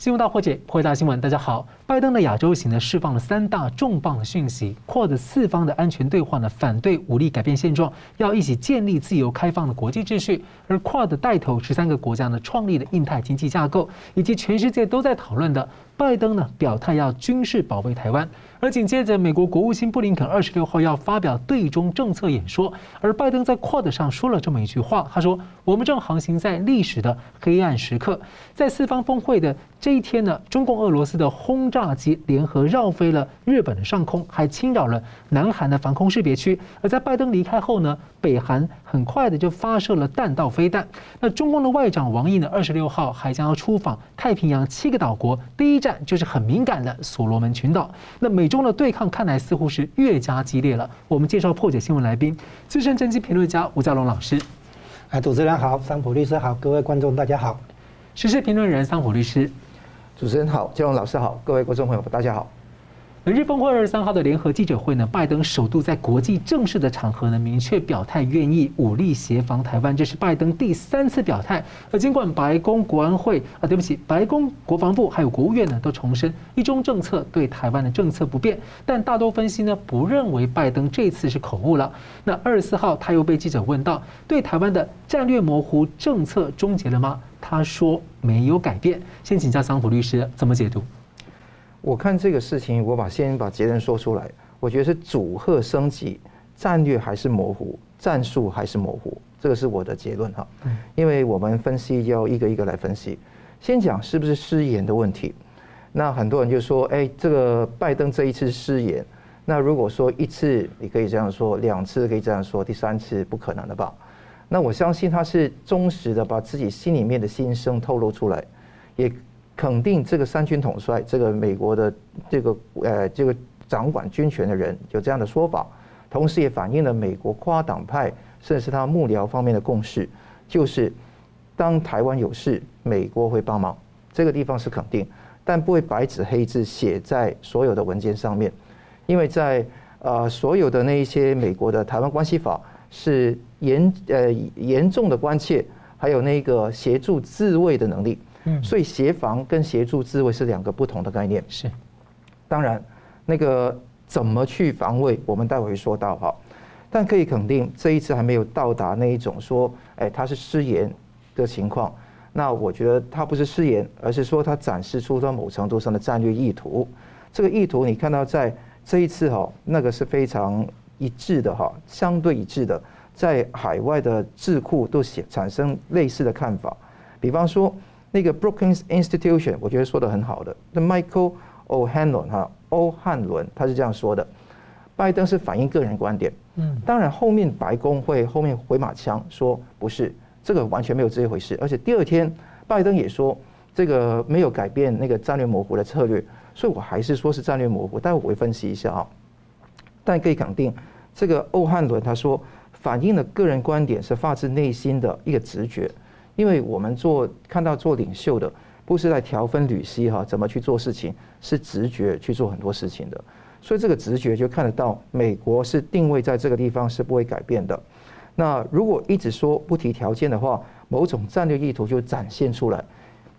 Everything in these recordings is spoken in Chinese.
新闻大破解，破解大新闻。大家好，拜登的亚洲行呢，释放了三大重磅讯息：Quad 四方的安全对话呢，反对武力改变现状，要一起建立自由开放的国际秩序；而 Quad 带头十三个国家呢，创立了印太经济架构，以及全世界都在讨论的，拜登呢表态要军事保卫台湾。而紧接着，美国国务卿布林肯二十六号要发表对中政策演说，而拜登在 Quad 上说了这么一句话，他说：“我们正航行在历史的黑暗时刻，在四方峰会的这一天呢，中共、俄罗斯的轰炸机联合绕飞了日本的上空，还侵扰了南韩的防空识别区。而在拜登离开后呢，北韩很快的就发射了弹道飞弹。那中共的外长王毅呢，二十六号还将要出访太平洋七个岛国，第一站就是很敏感的所罗门群岛。那美。中的对抗看来似乎是越加激烈了。我们介绍破解新闻来宾，资深政经评论家吴家龙老师。哎，主持人好，桑普律师好，各位观众大家好。时事评论人桑普律师，主持人好，家龙老师好，各位观众朋友大家好。本日峰会二十三号的联合记者会呢，拜登首度在国际正式的场合呢，明确表态愿意武力协防台湾，这是拜登第三次表态。而尽管白宫国安会啊，对不起，白宫国防部还有国务院呢，都重申一中政策对台湾的政策不变，但大多分析呢，不认为拜登这次是口误了。那二十四号他又被记者问到，对台湾的战略模糊政策终结了吗？他说没有改变。先请教桑普律师怎么解读？我看这个事情，我把先把结论说出来。我觉得是组合升级，战略还是模糊，战术还是模糊，这个是我的结论哈。因为我们分析要一个一个来分析。先讲是不是失言的问题。那很多人就说，哎，这个拜登这一次失言。那如果说一次你可以这样说，两次可以这样说，第三次不可能的吧？那我相信他是忠实的把自己心里面的心声透露出来，也。肯定这个三军统帅，这个美国的这个呃这个掌管军权的人有这样的说法，同时也反映了美国跨党派甚至是他幕僚方面的共识，就是当台湾有事，美国会帮忙，这个地方是肯定，但不会白纸黑字写在所有的文件上面，因为在呃所有的那一些美国的台湾关系法是严呃严重的关切，还有那个协助自卫的能力。嗯，所以协防跟协助自卫是两个不同的概念。是，当然，那个怎么去防卫，我们待会会说到哈。但可以肯定，这一次还没有到达那一种说，哎，他是失言的情况。那我觉得他不是失言，而是说他展示出他某程度上的战略意图。这个意图你看到在这一次哈，那个是非常一致的哈，相对一致的，在海外的智库都写产生类似的看法，比方说。那个 Brookings Institution，我觉得说的很好的，那 Michael O'Hanlon 哈，欧汉伦他是这样说的，拜登是反映个人观点，嗯，当然后面白宫会后面回马枪说不是，这个完全没有这一回事，而且第二天拜登也说这个没有改变那个战略模糊的策略，所以我还是说是战略模糊，待会我会分析一下啊，但可以肯定，这个欧汉伦他说反映的个人观点是发自内心的一个直觉。因为我们做看到做领袖的，不是在条分缕析哈，怎么去做事情，是直觉去做很多事情的，所以这个直觉就看得到，美国是定位在这个地方是不会改变的。那如果一直说不提条件的话，某种战略意图就展现出来。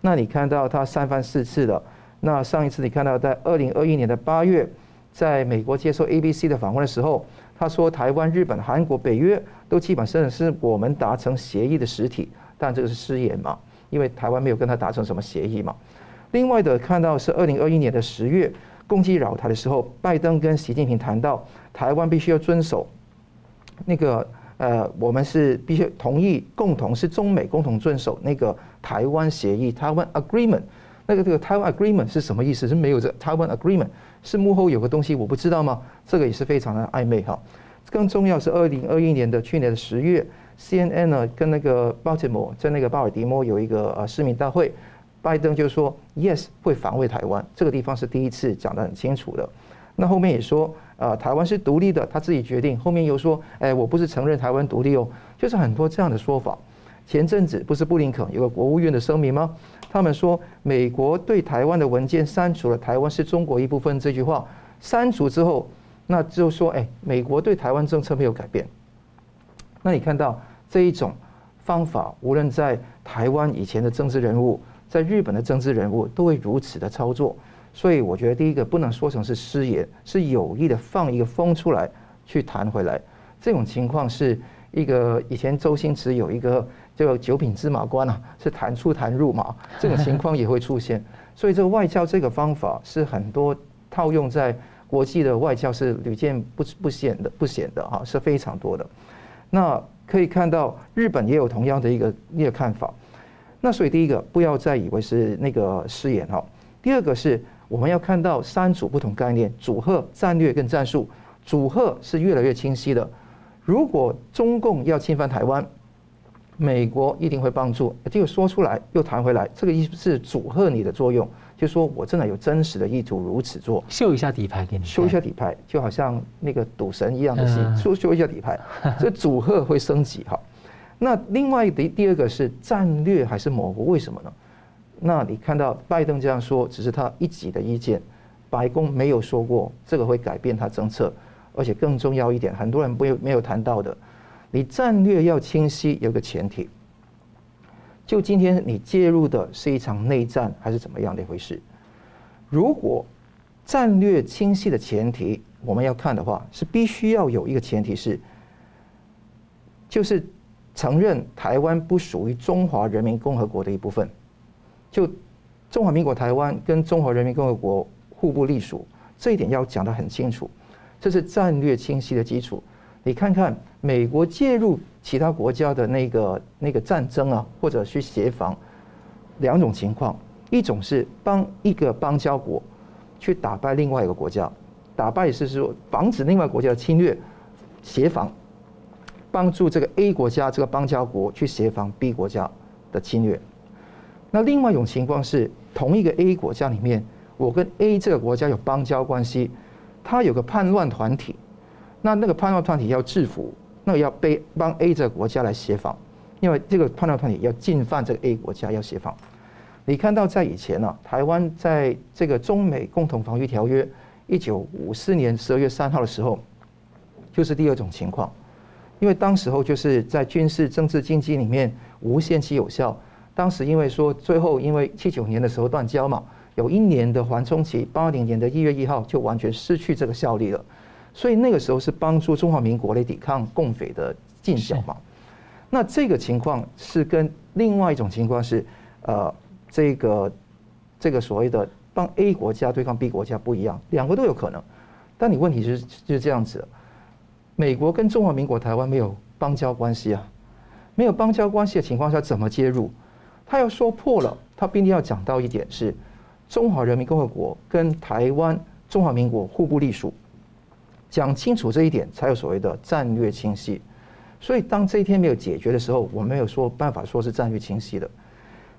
那你看到他三番四次的，那上一次你看到在二零二一年的八月，在美国接受 ABC 的访问的时候，他说台湾、日本、韩国、北约都基本上是我们达成协议的实体。但这个是失言嘛？因为台湾没有跟他达成什么协议嘛。另外的看到是二零二一年的十月攻击扰台的时候，拜登跟习近平谈到台湾必须要遵守那个呃，我们是必须同意共同是中美共同遵守那个台湾协议台湾 Agreement。那个这个台湾 Agreement 是什么意思？是没有这台湾 Agreement 是幕后有个东西我不知道吗？这个也是非常的暧昧哈。更重要是二零二一年的去年的十月。CNN 呢，跟那个 Baltimore 在那个巴尔的摩有一个呃市民大会，拜登就说 Yes 会防卫台湾，这个地方是第一次讲得很清楚的。那后面也说呃台湾是独立的，他自己决定。后面又说哎我不是承认台湾独立哦，就是很多这样的说法。前阵子不是布林肯有个国务院的声明吗？他们说美国对台湾的文件删除了台湾是中国一部分这句话，删除之后那就说哎美国对台湾政策没有改变。那你看到。这一种方法，无论在台湾以前的政治人物，在日本的政治人物都会如此的操作。所以我觉得第一个不能说成是失言，是有意的放一个风出来去弹回来。这种情况是一个以前周星驰有一个这个九品芝麻官啊，是弹出弹入嘛，这种情况也会出现。所以这个外交这个方法是很多套用在国际的外交是屡见不不鲜的不鲜的哈，是非常多的。那可以看到日本也有同样的一个一个看法。那所以第一个不要再以为是那个失言哈。第二个是。我们要看到三组不同概念：组合、战略跟战术。组合是越来越清晰的。如果中共要侵犯台湾，美国一定会帮助。结果说出来又弹回来，这个意思是主吓你的作用，就是说我真的有真实的意图如此做。秀一下底牌给你，秀一下底牌，就好像那个赌神一样的戏，秀秀一下底牌，所以主吓会升级哈。那另外第第二个是战略还是模糊？为什么呢？那你看到拜登这样说，只是他一己的意见，白宫没有说过这个会改变他政策，而且更重要一点，很多人没有没有谈到的，你战略要清晰，有个前提，就今天你介入的是一场内战还是怎么样的一回事？如果战略清晰的前提我们要看的话，是必须要有一个前提是，就是承认台湾不属于中华人民共和国的一部分。就中华民国台湾跟中华人民共和国互不隶属，这一点要讲得很清楚，这是战略清晰的基础。你看看美国介入其他国家的那个那个战争啊，或者去协防，两种情况，一种是帮一个邦交国去打败另外一个国家，打败是说防止另外国家的侵略，协防，帮助这个 A 国家这个邦交国去协防 B 国家的侵略。那另外一种情况是，同一个 A 国家里面，我跟 A 这个国家有邦交关系，他有个叛乱团体，那那个叛乱团体要制服，要被帮 A 这个国家来协防，因为这个叛乱团体要进犯这个 A 国家要协防。你看到在以前呢、啊，台湾在这个中美共同防御条约一九五四年十二月三号的时候，就是第二种情况，因为当时候就是在军事、政治、经济里面无限期有效。当时因为说最后因为七九年的时候断交嘛，有一年的缓冲期，八零年的一月一号就完全失去这个效力了，所以那个时候是帮助中华民国来抵抗共匪的进剿嘛。那这个情况是跟另外一种情况是，呃，这个这个所谓的帮 A 国家对抗 B 国家不一样，两个都有可能。但你问题是就是这样子，美国跟中华民国台湾没有邦交关系啊，没有邦交关系的情况下怎么介入？他要说破了，他必定要讲到一点是，中华人民共和国跟台湾中华民国互不隶属，讲清楚这一点，才有所谓的战略清晰。所以当这一天没有解决的时候，我没有说办法说是战略清晰的。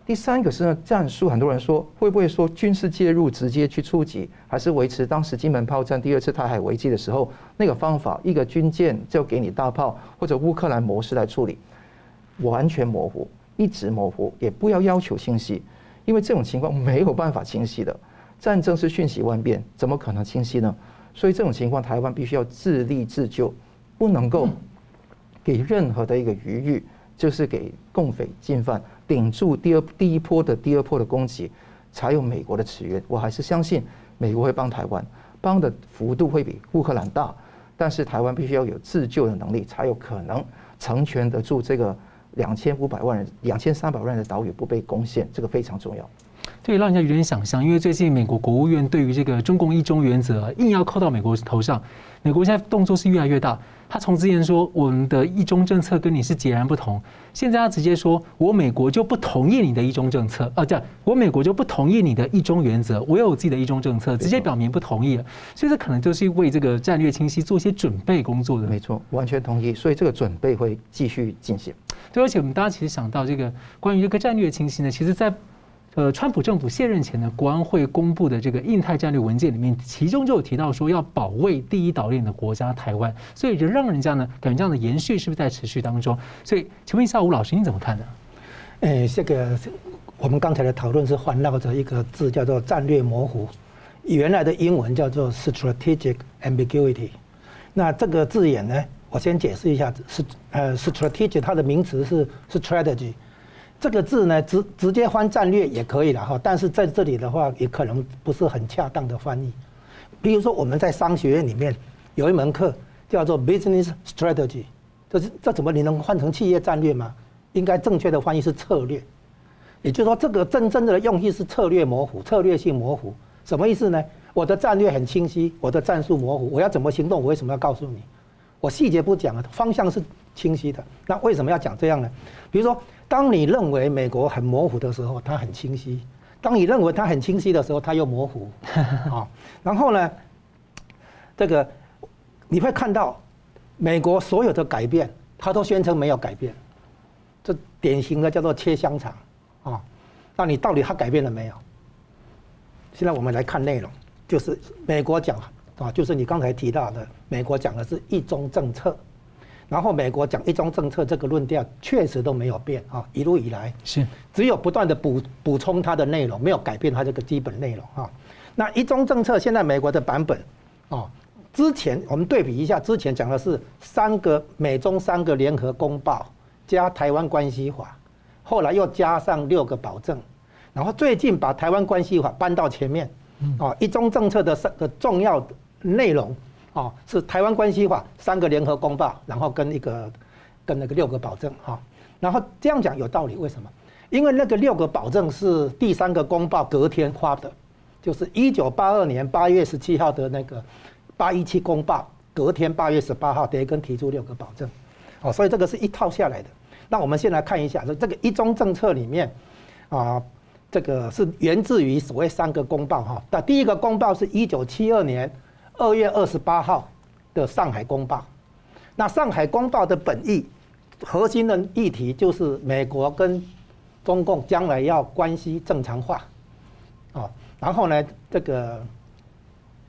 第三个是呢，战术，很多人说会不会说军事介入直接去出击，还是维持当时金门炮战第二次台海危机的时候那个方法，一个军舰就给你大炮，或者乌克兰模式来处理，完全模糊。一直模糊，也不要要求清晰，因为这种情况没有办法清晰的。战争是瞬息万变，怎么可能清晰呢？所以这种情况，台湾必须要自立自救，不能够给任何的一个余裕，就是给共匪进犯，顶住第二第一波的第二波的攻击，才有美国的驰援。我还是相信美国会帮台湾，帮的幅度会比乌克兰大，但是台湾必须要有自救的能力，才有可能成全得住这个。两千五百万人、两千三百万人的岛屿不被攻陷，这个非常重要。这也让人家有点想象，因为最近美国国务院对于这个中共一中原则硬要扣到美国头上，美国现在动作是越来越大。他从之前说我们的一中政策跟你是截然不同，现在他直接说我美国就不同意你的一中政策啊，这样我美国就不同意你的一中原则，我有我自己的一中政策，直接表明不同意了。所以这可能就是为这个战略清晰做一些准备工作的。没错，完全同意。所以这个准备会继续进行。对，而且我们大家其实想到这个关于这个战略清晰呢，其实在。呃，川普政府卸任前呢，国安会公布的这个印太战略文件里面，其中就有提到说要保卫第一岛链的国家台湾，所以就让人家呢感觉这样的延续是不是在持续当中？所以请问一下吴老师，你怎么看呢？诶，这个我们刚才的讨论是环绕着一个字叫做战略模糊，原来的英文叫做 strategic ambiguity。那这个字眼呢，我先解释一下，是呃 strategic 它的名词是 strategy。这个字呢，直直接翻战略也可以了哈，但是在这里的话，也可能不是很恰当的翻译。比如说我们在商学院里面有一门课叫做 Business Strategy，这是这怎么你能换成企业战略吗？应该正确的翻译是策略。也就是说，这个真正的用意是策略模糊、策略性模糊。什么意思呢？我的战略很清晰，我的战术模糊，我要怎么行动？我为什么要告诉你？我细节不讲啊，方向是清晰的。那为什么要讲这样呢？比如说。当你认为美国很模糊的时候，它很清晰；当你认为它很清晰的时候，它又模糊。啊，然后呢，这个你会看到美国所有的改变，它都宣称没有改变，这典型的叫做切香肠啊。那你到底它改变了没有？现在我们来看内容，就是美国讲啊，就是你刚才提到的，美国讲的是一中政策。然后美国讲一中政策这个论调确实都没有变啊，一路以来是只有不断的补补充它的内容，没有改变它这个基本内容啊。那一中政策现在美国的版本啊，之前我们对比一下，之前讲的是三个美中三个联合公报加台湾关系法，后来又加上六个保证，然后最近把台湾关系法搬到前面啊，一中政策的三个重要内容。哦，是台湾关系法三个联合公报，然后跟一个跟那个六个保证哈，然后这样讲有道理，为什么？因为那个六个保证是第三个公报隔天发的，就是一九八二年八月十七号的那个八一七公报，隔天八月十八号雷根提出六个保证，哦，所以这个是一套下来的。那我们先来看一下，说这个一中政策里面啊，这个是源自于所谓三个公报哈。那第一个公报是一九七二年。二月二十八号的《上海公报》，那《上海公报》的本意，核心的议题就是美国跟中共将来要关系正常化，啊，然后呢，这个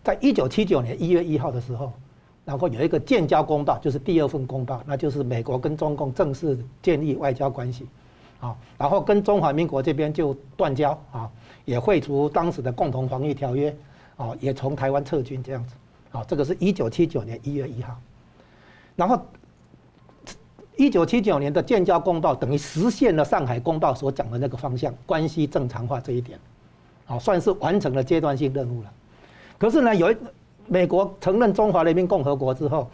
在一九七九年一月一号的时候，然后有一个建交公报，就是第二份公报，那就是美国跟中共正式建立外交关系，啊，然后跟中华民国这边就断交啊，也废除当时的共同防御条约。哦，也从台湾撤军这样子，好，这个是一九七九年一月一号，然后一九七九年的建交公报等于实现了上海公报所讲的那个方向，关系正常化这一点，好，算是完成了阶段性任务了。可是呢，有一美国承认中华人民共和国之后，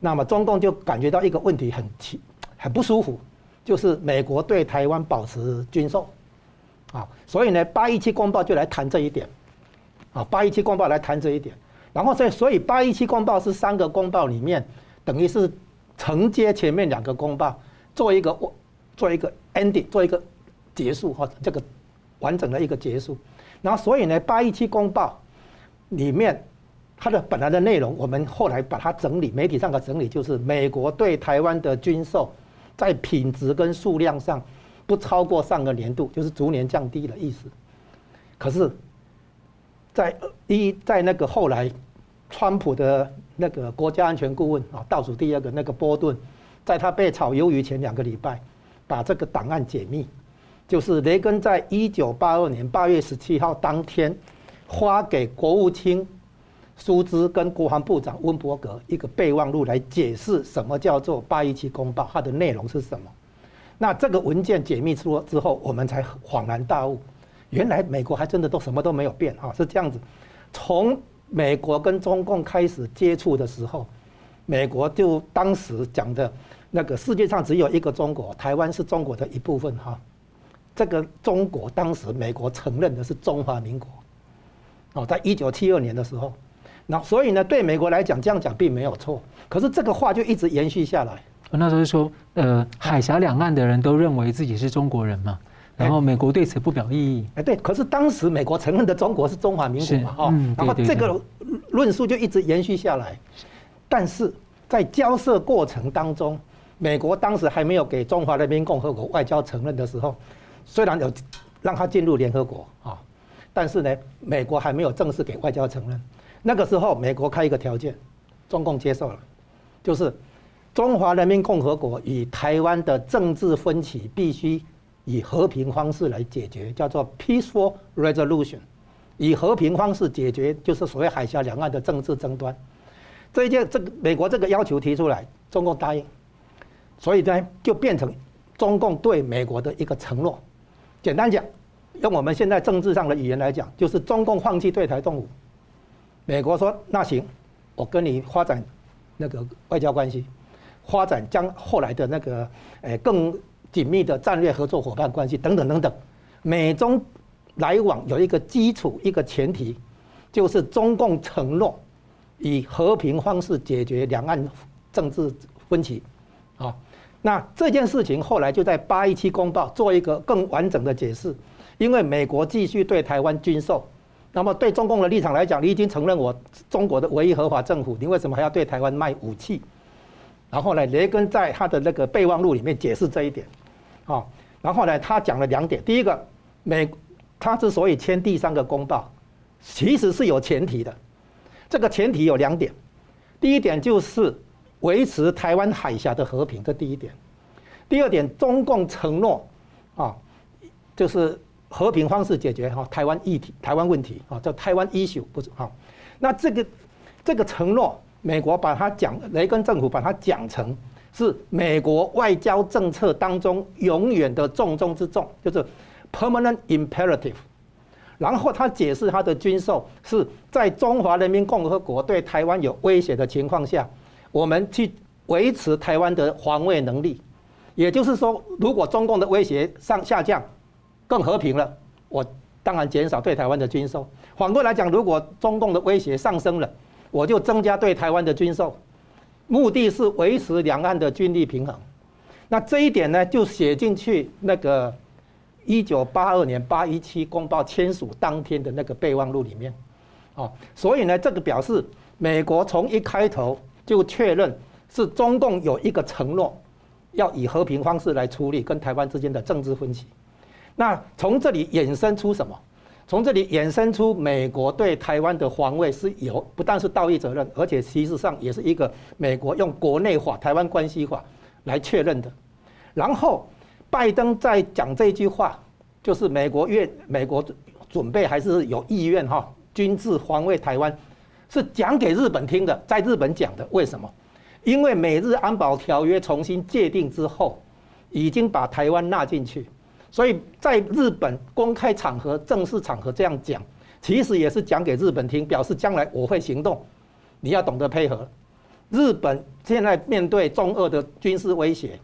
那么中共就感觉到一个问题很奇很不舒服，就是美国对台湾保持军售，啊，所以呢，八一七公报就来谈这一点。啊，八一七公报来谈这一点，然后所以所以八一七公报是三个公报里面，等于是承接前面两个公报，做一个做一个 ending，做一个结束或者这个完整的一个结束。然后所以呢，八一七公报里面它的本来的内容，我们后来把它整理，媒体上的整理就是美国对台湾的军售，在品质跟数量上不超过上个年度，就是逐年降低的意思。可是。在一在那个后来，川普的那个国家安全顾问啊，倒数第二个那个波顿，在他被炒鱿鱼前两个礼拜，把这个档案解密，就是雷根在一九八二年八月十七号当天，发给国务卿舒兹跟国防部长温伯格一个备忘录来解释什么叫做八一七公报，它的内容是什么。那这个文件解密出了之后，我们才恍然大悟。原来美国还真的都什么都没有变啊，是这样子。从美国跟中共开始接触的时候，美国就当时讲的那个世界上只有一个中国，台湾是中国的一部分哈。这个中国当时美国承认的是中华民国。哦，在一九七二年的时候，那所以呢，对美国来讲这样讲并没有错。可是这个话就一直延续下来。那时候说，呃，海峡两岸的人都认为自己是中国人嘛。然后美国对此不表异议。哎，对，可是当时美国承认的中国是中华民国嘛，哈，然后这个论述就一直延续下来。但是在交涉过程当中，美国当时还没有给中华人民共和国外交承认的时候，虽然有让他进入联合国啊，但是呢，美国还没有正式给外交承认。那个时候，美国开一个条件，中共接受了，就是中华人民共和国与台湾的政治分歧必须。以和平方式来解决，叫做 peaceful resolution。以和平方式解决，就是所谓海峡两岸的政治争端。这一件，这个美国这个要求提出来，中共答应，所以呢，就变成中共对美国的一个承诺。简单讲，用我们现在政治上的语言来讲，就是中共放弃对台动武，美国说那行，我跟你发展那个外交关系，发展将后来的那个诶更紧密的战略合作伙伴关系等等等等。美中来往有一个基础，一个前提，就是中共承诺以和平方式解决两岸政治分歧，啊，那这件事情后来就在八一七公报做一个更完整的解释，因为美国继续对台湾军售，那么对中共的立场来讲，你已经承认我中国的唯一合法政府，你为什么还要对台湾卖武器？然后呢，雷根在他的那个备忘录里面解释这一点，啊，然后呢，他讲了两点，第一个，美。他之所以签第三个公报，其实是有前提的。这个前提有两点，第一点就是维持台湾海峡的和平，这第一点。第二点，中共承诺啊，就是和平方式解决哈台湾议题、台湾问题啊，叫台湾 issue 不是哈。那这个这个承诺，美国把它讲，雷根政府把它讲成是美国外交政策当中永远的重中之重，就是。Permanent imperative，然后他解释他的军售是在中华人民共和国对台湾有威胁的情况下，我们去维持台湾的防卫能力。也就是说，如果中共的威胁上下降，更和平了，我当然减少对台湾的军售。反过来讲，如果中共的威胁上升了，我就增加对台湾的军售，目的是维持两岸的军力平衡。那这一点呢，就写进去那个。一九八二年八一七公报签署当天的那个备忘录里面，哦，所以呢，这个表示美国从一开头就确认是中共有一个承诺，要以和平方式来处理跟台湾之间的政治分歧。那从这里衍生出什么？从这里衍生出美国对台湾的防卫是有不但是道义责任，而且其实上也是一个美国用国内法《台湾关系法》来确认的。然后。拜登在讲这句话，就是美国愿美国准备还是有意愿哈，军事防卫台湾，是讲给日本听的，在日本讲的。为什么？因为美日安保条约重新界定之后，已经把台湾纳进去，所以在日本公开场合、正式场合这样讲，其实也是讲给日本听，表示将来我会行动，你要懂得配合。日本现在面对中俄的军事威胁。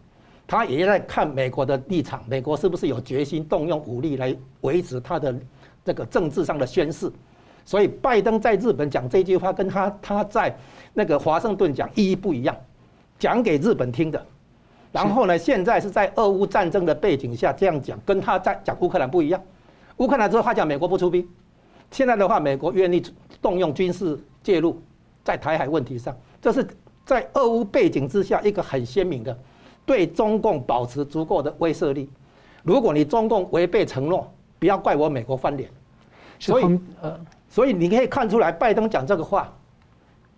他也在看美国的立场，美国是不是有决心动用武力来维持他的这个政治上的宣示？所以拜登在日本讲这句话，跟他他在那个华盛顿讲意义不一样，讲给日本听的。然后呢，现在是在俄乌战争的背景下这样讲，跟他在讲乌克兰不一样。乌克兰之后他讲美国不出兵，现在的话美国愿意动用军事介入在台海问题上，这是在俄乌背景之下一个很鲜明的。对中共保持足够的威慑力。如果你中共违背承诺，不要怪我美国翻脸。所以，呃，所以你可以看出来，拜登讲这个话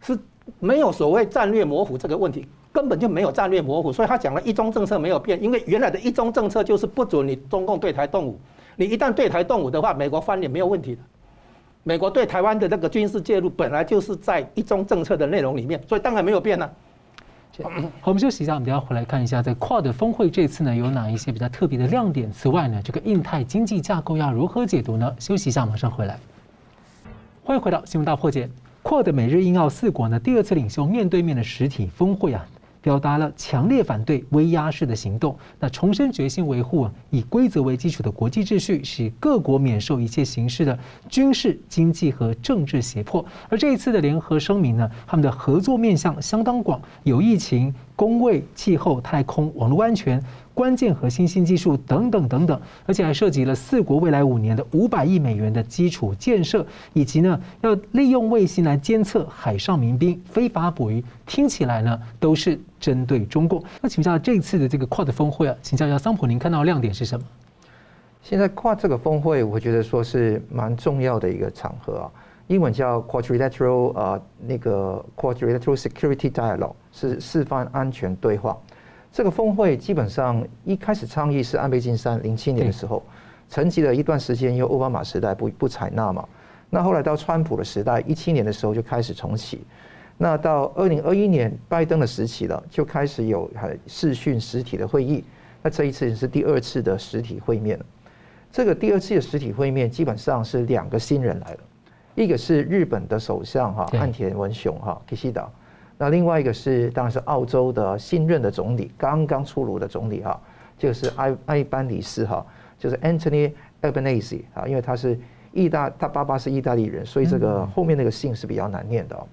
是没有所谓战略模糊这个问题，根本就没有战略模糊。所以他讲了一中政策没有变，因为原来的一中政策就是不准你中共对台动武。你一旦对台动武的话，美国翻脸没有问题的。美国对台湾的那个军事介入本来就是在一中政策的内容里面，所以当然没有变了。好，我们休息一下，我们等下回来看一下，在 QUAD 峰会这次呢有哪一些比较特别的亮点？此外呢，这个印太经济架构要如何解读呢？休息一下，马上回来。欢迎回到新闻大破解，QUAD 美日印澳四国呢第二次领袖面对面的实体峰会啊。表达了强烈反对威压式的行动，那重申决心维护以规则为基础的国际秩序，使各国免受一切形式的军事、经济和政治胁迫。而这一次的联合声明呢，他们的合作面向相当广，有疫情、工卫、气候、太空、网络安全。关键和新技术等等等等，而且还涉及了四国未来五年的五百亿美元的基础建设，以及呢要利用卫星来监测海上民兵非法捕鱼，听起来呢都是针对中共。那请教这次的这个 QUAD 峰会啊，请教一下桑普，您看到的亮点是什么？现在 QUAD 这个峰会，我觉得说是蛮重要的一个场合啊，英文叫 Quadrilateral 呃那个 Quadrilateral Security Dialogue 是四方安全对话。这个峰会基本上一开始倡议是安倍晋三零七年的时候，沉寂了一段时间，因为奥巴马时代不不采纳嘛。那后来到川普的时代，一七年的时候就开始重启。那到二零二一年拜登的时期了，就开始有视讯实体的会议，那这一次是第二次的实体会面了。这个第二次的实体会面基本上是两个新人来了，一个是日本的首相哈岸田文雄哈 Kishida，那另外一个是当然是澳洲的新任的总理，刚刚出炉的总理哈，就是埃埃班尼斯哈，就是 Anthony Albanese 啊，因为他是意大他爸爸是意大利人，所以这个后面那个姓是比较难念的哦。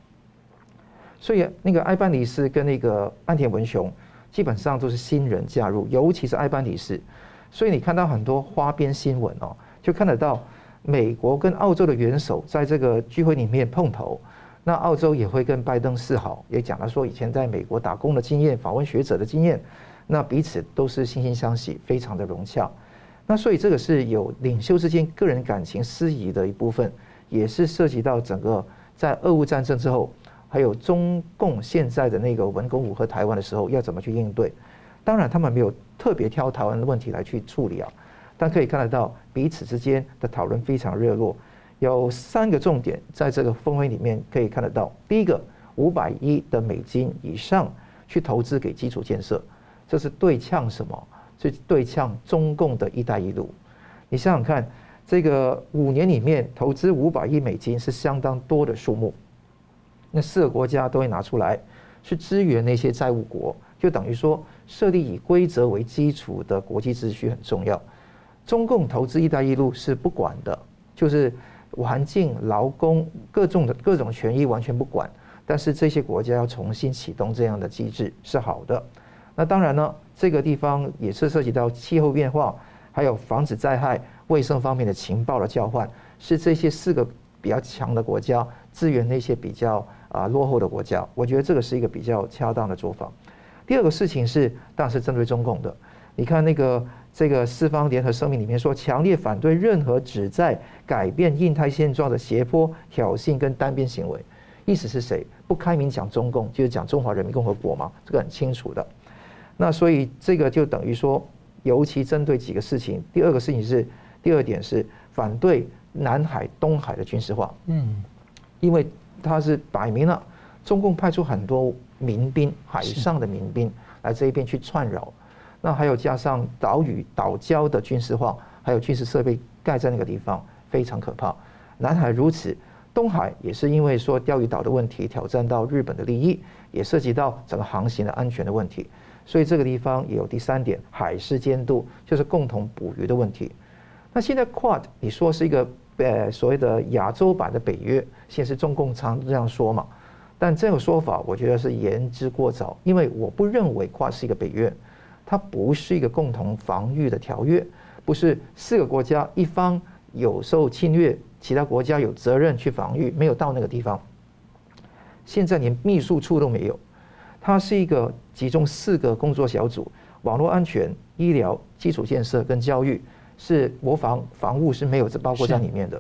所以那个埃班尼斯跟那个岸田文雄基本上都是新人加入，尤其是埃班尼斯。所以你看到很多花边新闻哦，就看得到美国跟澳洲的元首在这个聚会里面碰头，那澳洲也会跟拜登示好，也讲了说以前在美国打工的经验、访问学者的经验，那彼此都是惺惺相惜，非常的融洽。那所以这个是有领袖之间个人感情私谊的一部分，也是涉及到整个在俄乌战争之后，还有中共现在的那个文攻武和台湾的时候要怎么去应对。当然，他们没有特别挑台湾的问题来去处理啊，但可以看得到彼此之间的讨论非常热络。有三个重点在这个峰会里面可以看得到。第一个，五百亿的美金以上去投资给基础建设，这是对呛什么？是对呛中共的一带一路。你想想看，这个五年里面投资五百亿美金是相当多的数目，那四个国家都会拿出来去支援那些债务国，就等于说。设立以规则为基础的国际秩序很重要。中共投资“一带一路”是不管的，就是环境、劳工各种的各种权益完全不管。但是这些国家要重新启动这样的机制是好的。那当然呢，这个地方也是涉及到气候变化，还有防止灾害、卫生方面的情报的交换，是这些四个比较强的国家支援那些比较啊落后的国家。我觉得这个是一个比较恰当的做法。第二个事情是，当然是针对中共的。你看那个这个四方联合声明里面说，强烈反对任何旨在改变印太现状的胁迫、挑衅跟单边行为。意思是谁？不开明讲中共，就是讲中华人民共和国嘛，这个很清楚的。那所以这个就等于说，尤其针对几个事情。第二个事情是，第二点是反对南海、东海的军事化。嗯，因为他是摆明了，中共派出很多。民兵，海上的民兵来这一边去串扰，那还有加上岛屿岛礁的军事化，还有军事设备盖在那个地方，非常可怕。南海如此，东海也是因为说钓鱼岛的问题挑战到日本的利益，也涉及到整个航行的安全的问题，所以这个地方也有第三点，海事监督就是共同捕鱼的问题。那现在 Quad 你说是一个呃所谓的亚洲版的北约，现在是中共常这样说嘛？但这个说法，我觉得是言之过早，因为我不认为跨是一个北约，它不是一个共同防御的条约，不是四个国家一方有受侵略，其他国家有责任去防御，没有到那个地方。现在连秘书处都没有，它是一个集中四个工作小组：网络安全、医疗、基础建设跟教育，是国防防务是没有这包括在里面的。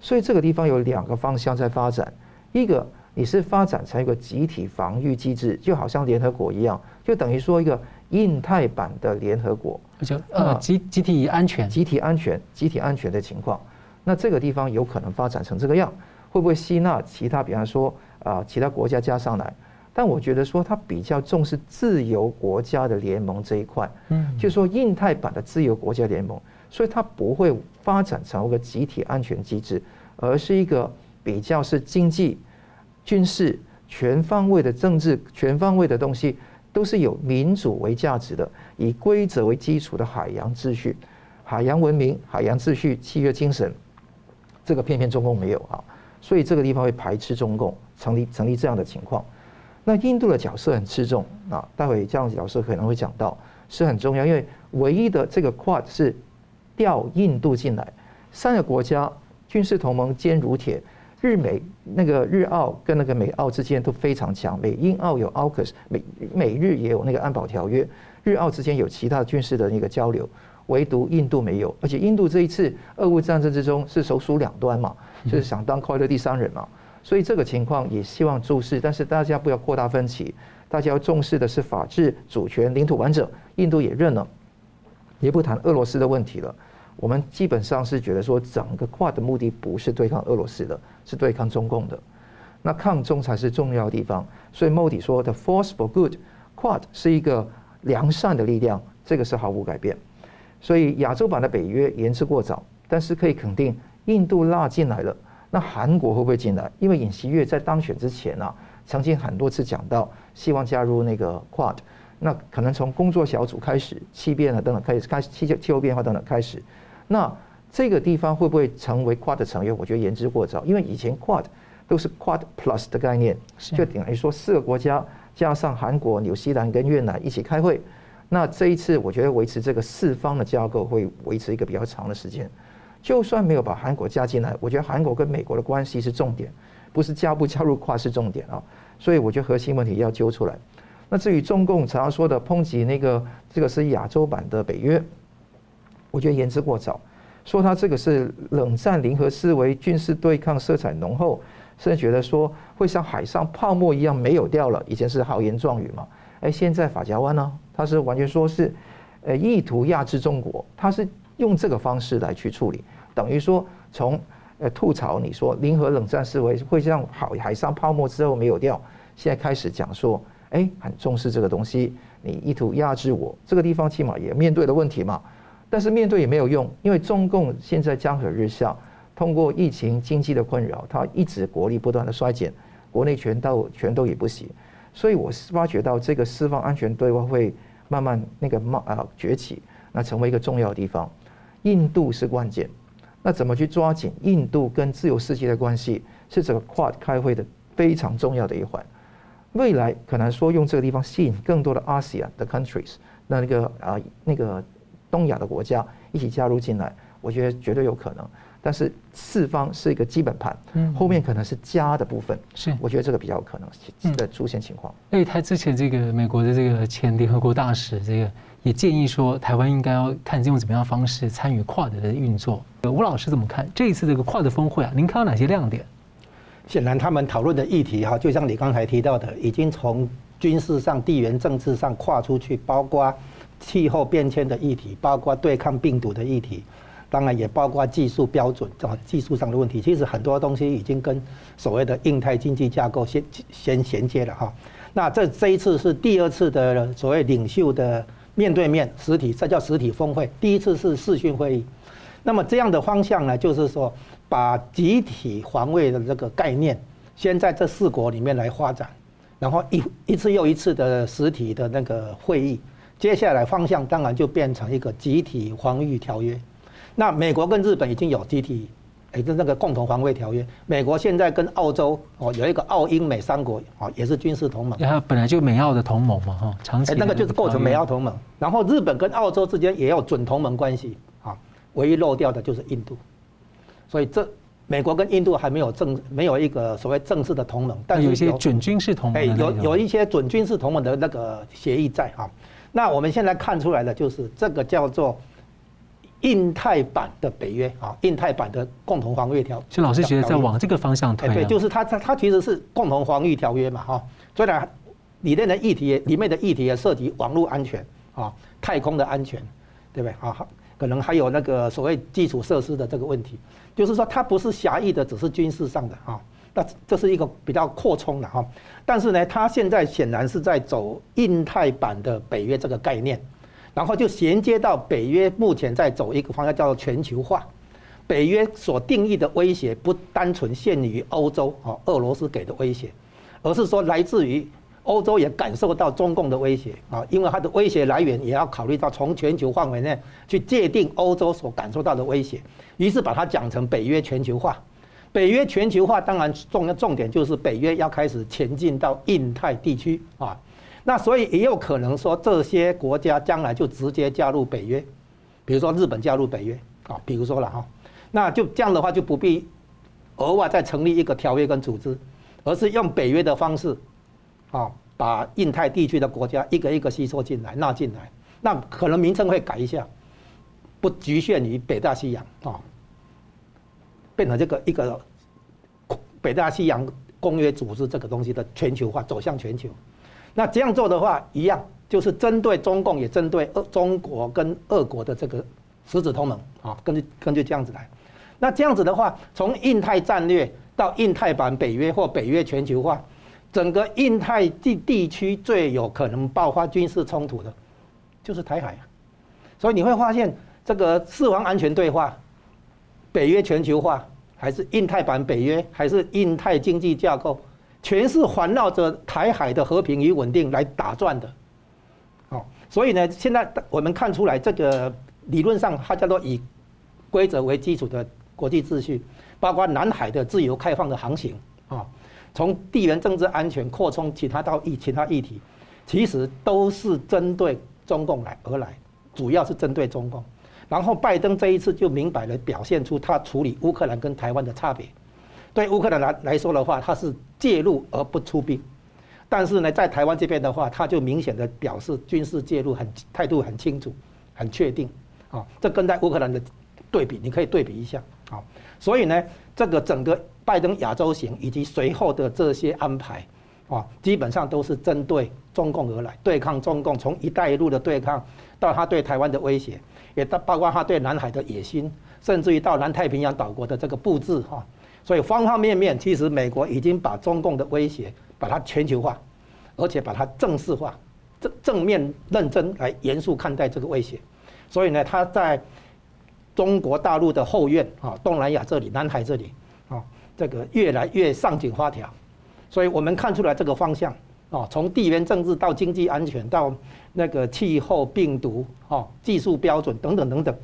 所以这个地方有两个方向在发展，一个。你是发展成一个集体防御机制，就好像联合国一样，就等于说一个印太版的联合国，就呃集集体安全、集体安全、集体安全的情况。那这个地方有可能发展成这个样，会不会吸纳其他，比方说啊其他国家加上来？但我觉得说它比较重视自由国家的联盟这一块，嗯，就是说印太版的自由国家联盟，所以它不会发展成一个集体安全机制，而是一个比较是经济。军事全方位的政治全方位的东西，都是有民主为价值的，以规则为基础的海洋秩序、海洋文明、海洋秩序、契约精神，这个偏偏中共没有啊，所以这个地方会排斥中共成立成立这样的情况。那印度的角色很吃重啊，待会这样子角色可能会讲到，是很重要，因为唯一的这个 QUAD 是调印度进来，三个国家军事同盟坚如铁。日美那个日澳跟那个美澳之间都非常强，美英澳有 AUKUS，美美日也有那个安保条约，日澳之间有其他军事的那个交流，唯独印度没有，而且印度这一次俄乌战争之中是首鼠两端嘛，就是想当快乐第三人嘛，所以这个情况也希望注视，但是大家不要扩大分歧，大家要重视的是法治、主权、领土完整，印度也认了，也不谈俄罗斯的问题了。我们基本上是觉得说，整个挂的目的不是对抗俄罗斯的，是对抗中共的。那抗中才是重要地方。所以莫迪说的 “Force for good”，挂是一个良善的力量，这个是毫无改变。所以亚洲版的北约言之过早，但是可以肯定，印度拉进来了，那韩国会不会进来？因为尹锡悦在当选之前啊，曾经很多次讲到希望加入那个 Quad，那可能从工作小组开始，气变啊等等开始，开始气气候变化等等开始，那这个地方会不会成为 Quad 的成员？我觉得言之过早，因为以前 Quad 都是 Quad Plus 的概念，就等于说四个国家加上韩国、纽西兰跟越南一起开会。那这一次，我觉得维持这个四方的架构会维持一个比较长的时间。就算没有把韩国加进来，我觉得韩国跟美国的关系是重点，不是加不加入跨是重点啊。所以我觉得核心问题要揪出来。那至于中共常常说的抨击那个这个是亚洲版的北约，我觉得言之过早。说他这个是冷战零和思维、军事对抗色彩浓厚，甚至觉得说会像海上泡沫一样没有掉了。以前是豪言壮语嘛，哎，现在发夹弯呢？他是完全说是，呃，意图压制中国，他是用这个方式来去处理，等于说从呃吐槽你说零和冷战思维会像海海上泡沫之后没有掉，现在开始讲说，哎，很重视这个东西，你意图压制我，这个地方起码也面对了问题嘛，但是面对也没有用，因为中共现在江河日下，通过疫情经济的困扰，它一直国力不断的衰减，国内全都全都也不行。所以，我是发觉到这个四方安全对话会慢慢那个冒啊崛起，那成为一个重要的地方。印度是关键，那怎么去抓紧印度跟自由世界的关系，是这个 Quad 开会的非常重要的一环。未来可能说用这个地方吸引更多的 ASEAN 的 countries，那那个啊那个东亚的国家一起加入进来，我觉得绝对有可能。但是四方是一个基本盘，后面可能是加的部分，是我觉得这个比较有可能的出现情况。所以他之前这个美国的这个前联合国大使，这个也建议说，台湾应该要看用怎么样方式参与 QUAD 的运作。吴老师怎么看这一次这个 QUAD 峰会啊？您看到哪些亮点？显然他们讨论的议题哈，就像你刚才提到的，已经从军事上、地缘政治上跨出去，包括气候变迁的议题，包括对抗病毒的议题。当然也包括技术标准啊，技术上的问题。其实很多东西已经跟所谓的印太经济架构先先衔接了哈。那这这一次是第二次的所谓领袖的面对面实体，这叫实体峰会。第一次是视讯会议。那么这样的方向呢，就是说把集体防卫的这个概念，先在这四国里面来发展，然后一一次又一次的实体的那个会议。接下来方向当然就变成一个集体防御条约。那美国跟日本已经有集体，也就那个共同防卫条约。美国现在跟澳洲哦有一个澳英美三国哦也是军事同盟。它本来就美澳的同盟嘛哈，长期。那个就是构成美澳同盟。然后日本跟澳洲之间也有准同盟关系啊，唯一漏掉的就是印度。所以这美国跟印度还没有正没有一个所谓正式的同盟，但是有，有一些准军事同盟。哎，有有一些准军事同盟的那个协议在哈。那我们现在看出来的就是这个叫做。印太版的北约啊，印太版的共同防御条，所以老师觉得在往这个方向推。对，就是它它它其实是共同防御条约嘛哈。虽然里面的议题里面的议题也涉及网络安全啊、太空的安全，对不对啊？可能还有那个所谓基础设施的这个问题，就是说它不是狭义的，只是军事上的啊。那这是一个比较扩充的哈。但是呢，它现在显然是在走印太版的北约这个概念。然后就衔接到北约目前在走一个方向，叫做全球化。北约所定义的威胁不单纯限于欧洲啊，俄罗斯给的威胁，而是说来自于欧洲也感受到中共的威胁啊，因为它的威胁来源也要考虑到从全球范围内去界定欧洲所感受到的威胁，于是把它讲成北约全球化。北约全球化当然重要重点就是北约要开始前进到印太地区啊。那所以也有可能说，这些国家将来就直接加入北约，比如说日本加入北约啊，比如说了哈，那就这样的话就不必额外再成立一个条约跟组织，而是用北约的方式，啊，把印太地区的国家一个一个吸收进来纳进来，那可能名称会改一下，不局限于北大西洋啊，变成这个一个北大西洋公约组织这个东西的全球化走向全球。那这样做的话，一样就是针对中共，也针对俄中国跟俄国的这个实质同盟啊，根据根据这样子来。那这样子的话，从印太战略到印太版北约或北约全球化，整个印太地地区最有可能爆发军事冲突的，就是台海。所以你会发现，这个四方安全对话、北约全球化，还是印太版北约，还是印太经济架构，全是环绕着台海的和平与稳定来打转的。哦，所以呢，现在我们看出来，这个理论上它叫做以规则为基础的国际秩序，包括南海的自由开放的航行啊，从地缘政治安全扩充其他到议其他议题，其实都是针对中共来而来，主要是针对中共。然后拜登这一次就明白了表现出他处理乌克兰跟台湾的差别。对乌克兰来来说的话，他是介入而不出兵。但是呢，在台湾这边的话，他就明显的表示军事介入很态度很清楚、很确定，啊，这跟在乌克兰的对比，你可以对比一下，啊，所以呢，这个整个拜登亚洲行以及随后的这些安排，啊，基本上都是针对中共而来，对抗中共，从“一带一路”的对抗到他对台湾的威胁，也到包括他对南海的野心，甚至于到南太平洋岛国的这个布置，哈，所以方方面面，其实美国已经把中共的威胁。把它全球化，而且把它正式化，正正面认真来严肃看待这个威胁。所以呢，他在中国大陆的后院啊，东南亚这里、南海这里啊，这个越来越上紧发条。所以我们看出来这个方向啊，从地缘政治到经济安全到那个气候、病毒啊、技术标准等等等等，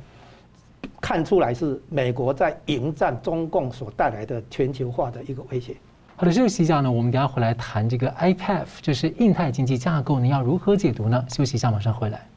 看出来是美国在迎战中共所带来的全球化的一个威胁。好的，休息一下呢，我们等下回来谈这个 IPF，就是印太经济架构，你要如何解读呢？休息一下，马上回来。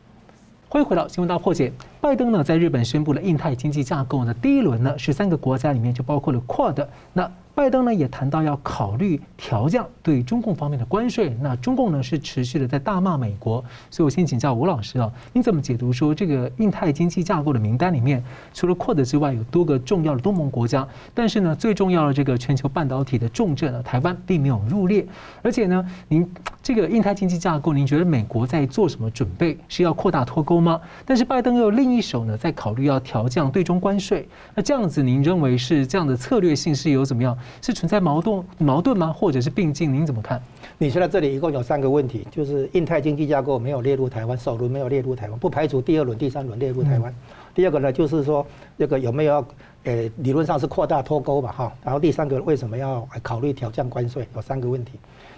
欢迎回到新闻大破解。拜登呢，在日本宣布了印太经济架构呢，第一轮呢，十三个国家里面就包括了 QUAD。那拜登呢也谈到要考虑调降对中共方面的关税，那中共呢是持续的在大骂美国，所以我先请教吴老师啊，你怎么解读说这个印太经济架构的名单里面，除了 QUAD 之外，有多个重要的东盟国家，但是呢最重要的这个全球半导体的重镇呢，台湾并没有入列，而且呢，您这个印太经济架构，您觉得美国在做什么准备？是要扩大脱钩吗？但是拜登又另一手呢在考虑要调降对中关税，那这样子您认为是这样的策略性是有怎么样？是存在矛盾矛盾吗？或者是并进？您怎么看？你说到这里一共有三个问题，就是印太经济架构没有列入台湾，首轮没有列入台湾，不排除第二轮、第三轮列入台湾。嗯、第二个呢，就是说这个有没有呃理论上是扩大脱钩吧？哈。然后第三个为什么要考虑调降关税？有三个问题。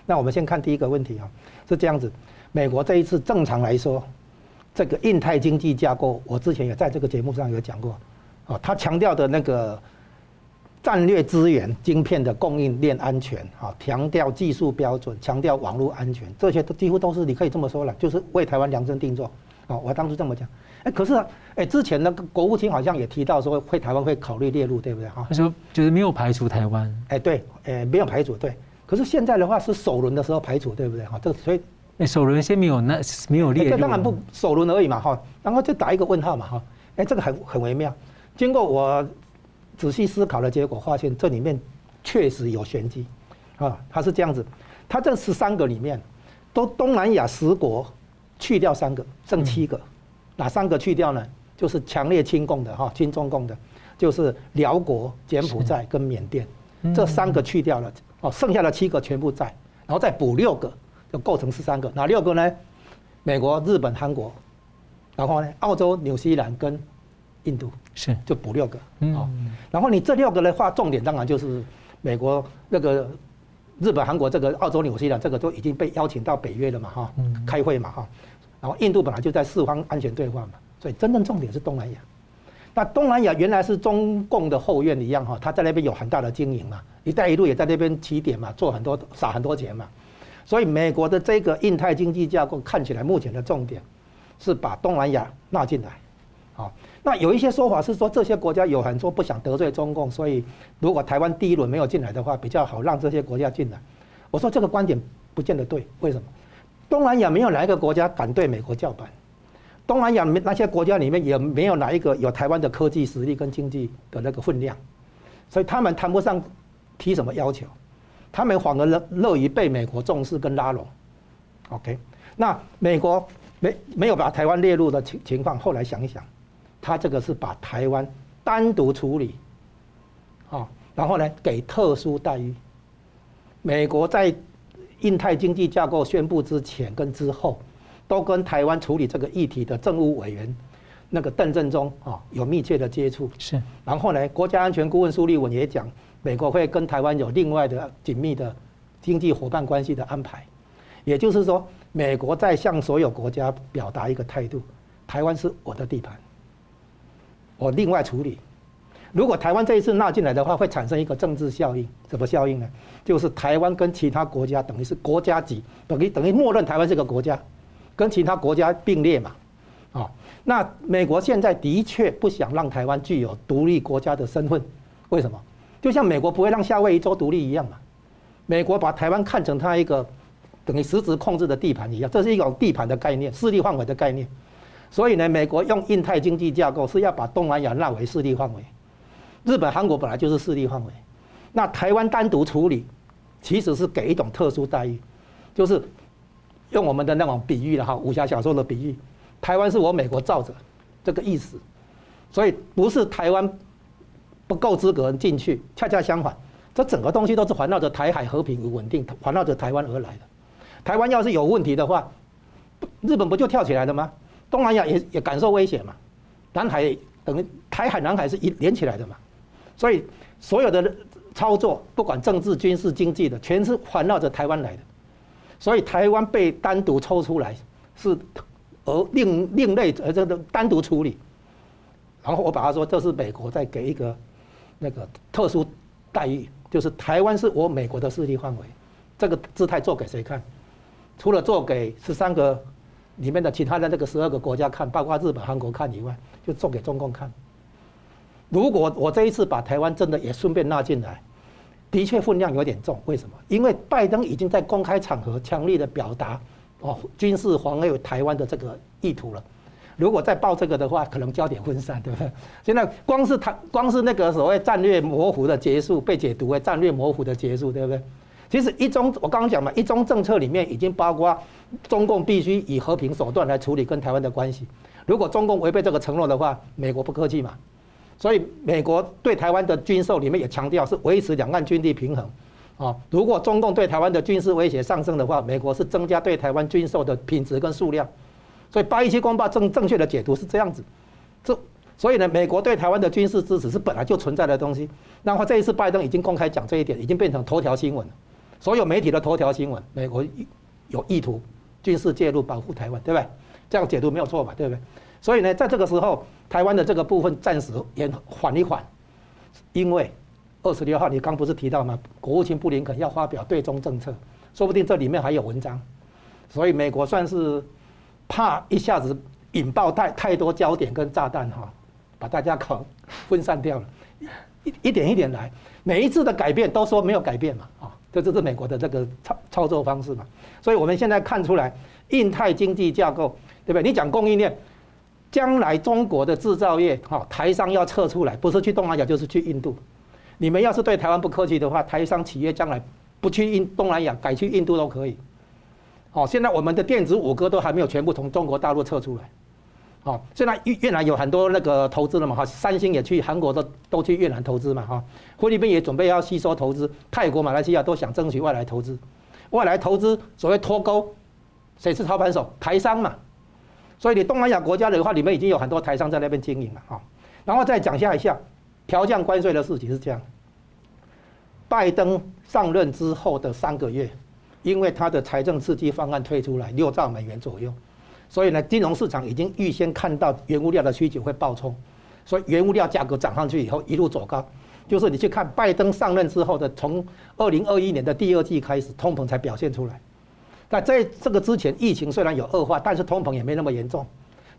那我们先看第一个问题啊，是这样子，美国这一次正常来说，这个印太经济架构，我之前也在这个节目上有讲过，啊，他强调的那个。战略资源、晶片的供应链安全，啊，强调技术标准，强调网络安全，这些都几乎都是你可以这么说了，就是为台湾量身定做。哦，我当初这么讲。哎，可是，哎，之前那个国务卿好像也提到说，会台湾会考虑列入，对不对？哈，他说就是没有排除台湾。哎，对，哎，没有排除，对。可是现在的话是首轮的时候排除，对不对？哈，这所以，哎，首轮先没有那没有列入。这当然不首轮而已嘛，哈，然后就打一个问号嘛，哈。哎，这个很很微妙。经过我。仔细思考的结果，发现这里面确实有玄机，啊，它是这样子，它这十三个里面，都东南亚十国去掉三个，剩七个，哪三个去掉呢？就是强烈亲共的哈，亲中共的，就是辽国、柬埔寨跟缅甸，这三个去掉了，哦，剩下的七个全部在，然后再补六个，就构成十三个，哪六个呢？美国、日本、韩国，然后呢，澳洲、纽西兰跟。印度是。就补六个，嗯，然后你这六个的话，重点当然就是美国那个日本、韩国这个澳洲、纽西兰这个都已经被邀请到北约了嘛，哈，开会嘛，哈，然后印度本来就在四方安全对话嘛，所以真正重点是东南亚。那东南亚原来是中共的后院一样哈，他在那边有很大的经营嘛，一带一路也在那边起点嘛，做很多撒很多钱嘛，所以美国的这个印太经济架构看起来目前的重点是把东南亚纳进来，啊。那有一些说法是说，这些国家有很多不想得罪中共，所以如果台湾第一轮没有进来的话，比较好让这些国家进来。我说这个观点不见得对，为什么？东南亚没有哪一个国家敢对美国叫板，东南亚那些国家里面也没有哪一个有台湾的科技实力跟经济的那个分量，所以他们谈不上提什么要求，他们反而乐乐于被美国重视跟拉拢。OK，那美国没没有把台湾列入的情情况，后来想一想。他这个是把台湾单独处理，啊，然后呢给特殊待遇。美国在印太经济架构宣布之前跟之后，都跟台湾处理这个议题的政务委员，那个邓正中啊有密切的接触。是。然后呢，国家安全顾问苏立文也讲，美国会跟台湾有另外的紧密的经济伙伴关系的安排。也就是说，美国在向所有国家表达一个态度：台湾是我的地盘，我另外处理。如果台湾这一次纳进来的话，会产生一个政治效应，什么效应呢？就是台湾跟其他国家等于是国家级，等于等于默认台湾这个国家，跟其他国家并列嘛。啊，那美国现在的确不想让台湾具有独立国家的身份，为什么？就像美国不会让夏威夷州独立一样嘛。美国把台湾看成它一个等于实质控制的地盘一样，这是一种地盘的概念，势力范围的概念。所以呢，美国用印太经济架构是要把东南亚纳为势力范围。日本、韩国本来就是势力范围，那台湾单独处理，其实是给一种特殊待遇，就是用我们的那种比喻了哈，武侠小说的比喻，台湾是我美国罩着，这个意思。所以不是台湾不够资格进去，恰恰相反，这整个东西都是环绕着台海和平与稳定，环绕着台湾而来的。台湾要是有问题的话，日本不就跳起来了吗？东南亚也也感受威胁嘛，南海等于台海、南海是一连起来的嘛。所以，所有的操作，不管政治、军事、经济的，全是环绕着台湾来的。所以，台湾被单独抽出来，是而另另类而这个单独处理。然后我把它说，这是美国在给一个那个特殊待遇，就是台湾是我美国的势力范围。这个姿态做给谁看？除了做给十三个里面的其他的那个十二个国家看，包括日本、韩国看以外，就做给中共看。如果我这一次把台湾真的也顺便纳进来，的确分量有点重。为什么？因为拜登已经在公开场合强烈的表达哦，军事防卫台湾的这个意图了。如果再报这个的话，可能焦点分散，对不对？现在光是台，光是那个所谓战略模糊的结束，被解读为战略模糊的结束，对不对？其实一中，我刚刚讲嘛，一中政策里面已经包括中共必须以和平手段来处理跟台湾的关系。如果中共违背这个承诺的话，美国不客气嘛。所以，美国对台湾的军售里面也强调是维持两岸军力平衡，啊，如果中共对台湾的军事威胁上升的话，美国是增加对台湾军售的品质跟数量。所以，八一七公报正正确的解读是这样子，这所以呢，美国对台湾的军事支持是本来就存在的东西。然后这一次拜登已经公开讲这一点，已经变成头条新闻了，所有媒体的头条新闻，美国有意图军事介入保护台湾，对不对？这样解读没有错吧？对不对？所以呢，在这个时候。台湾的这个部分暂时延缓一缓，因为二十六号你刚不是提到吗？国务卿布林肯要发表对中政策，说不定这里面还有文章，所以美国算是怕一下子引爆太太多焦点跟炸弹哈，把大家搞分散掉了，一一点一点来，每一次的改变都说没有改变嘛啊，这就是美国的这个操操作方式嘛，所以我们现在看出来，印太经济架构对不对？你讲供应链。将来中国的制造业，哈，台商要撤出来，不是去东南亚就是去印度。你们要是对台湾不客气的话，台商企业将来不去印东南亚，改去印度都可以。好，现在我们的电子五哥都还没有全部从中国大陆撤出来。好，现在越越南有很多那个投资了嘛，哈，三星也去韩国都都去越南投资嘛，哈，菲律宾也准备要吸收投资，泰国、马来西亚都想争取外来投资。外来投资所谓脱钩，谁是操盘手？台商嘛。所以你东南亚国家的话，里面已经有很多台商在那边经营了哈。然后再讲下一下调降关税的事情是这样。拜登上任之后的三个月，因为他的财政刺激方案推出来六兆美元左右，所以呢，金融市场已经预先看到原物料的需求会爆冲，所以原物料价格涨上去以后一路走高。就是你去看拜登上任之后的，从二零二一年的第二季开始，通膨才表现出来。那在这个之前，疫情虽然有恶化，但是通膨也没那么严重。